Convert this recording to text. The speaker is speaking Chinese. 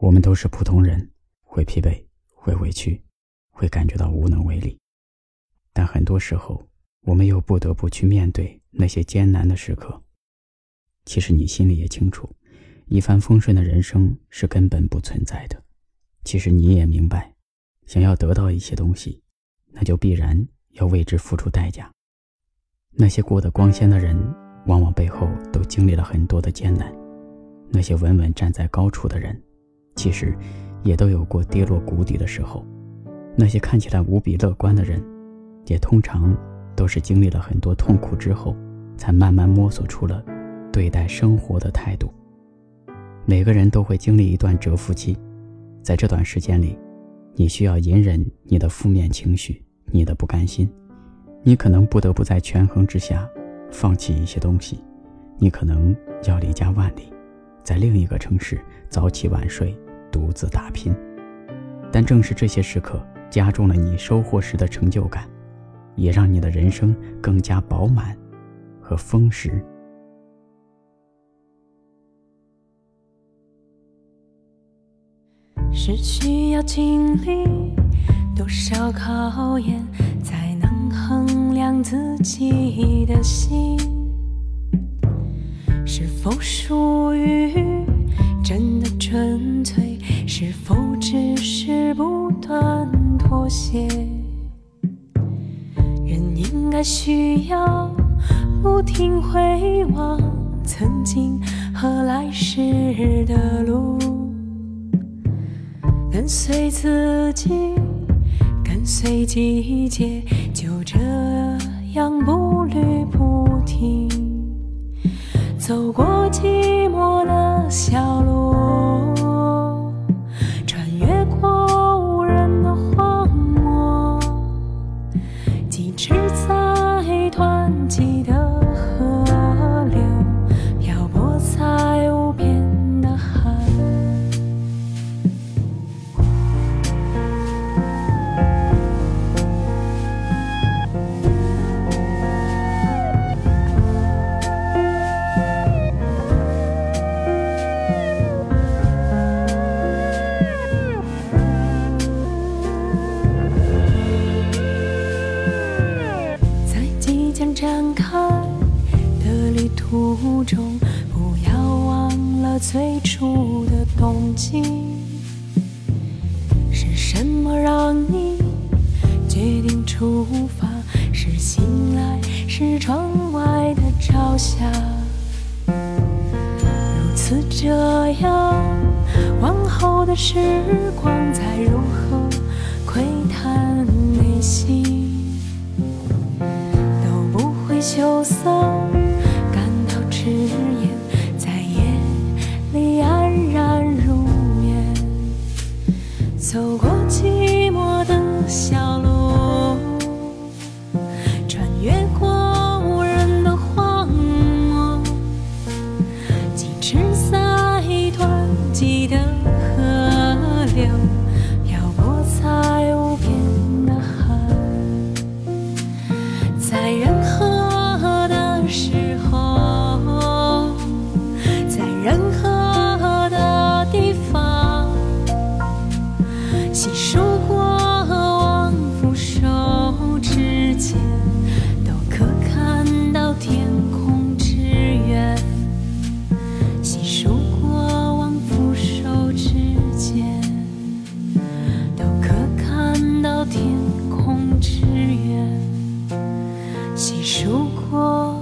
我们都是普通人，会疲惫，会委屈，会感觉到无能为力。但很多时候，我们又不得不去面对那些艰难的时刻。其实你心里也清楚，一帆风顺的人生是根本不存在的。其实你也明白，想要得到一些东西，那就必然要为之付出代价。那些过得光鲜的人，往往背后都经历了很多的艰难；那些稳稳站在高处的人，其实，也都有过跌落谷底的时候。那些看起来无比乐观的人，也通常都是经历了很多痛苦之后，才慢慢摸索出了对待生活的态度。每个人都会经历一段蛰伏期，在这段时间里，你需要隐忍你的负面情绪，你的不甘心。你可能不得不在权衡之下，放弃一些东西。你可能要离家万里，在另一个城市早起晚睡。独自打拼，但正是这些时刻，加重了你收获时的成就感，也让你的人生更加饱满和丰实。是需要经历多少考验，才能衡量自己的心是否属于真的。是否只是不断妥协？人应该需要不停回望曾经和来时的路，跟随自己，跟随季节，就这样步履不停，走过寂寞的小途中，不要忘了最初的动机。是什么让你决定出发？是醒来，是窗外的朝霞。如此这样，往后的时光再如何窥探内心，都不会羞涩。细数过。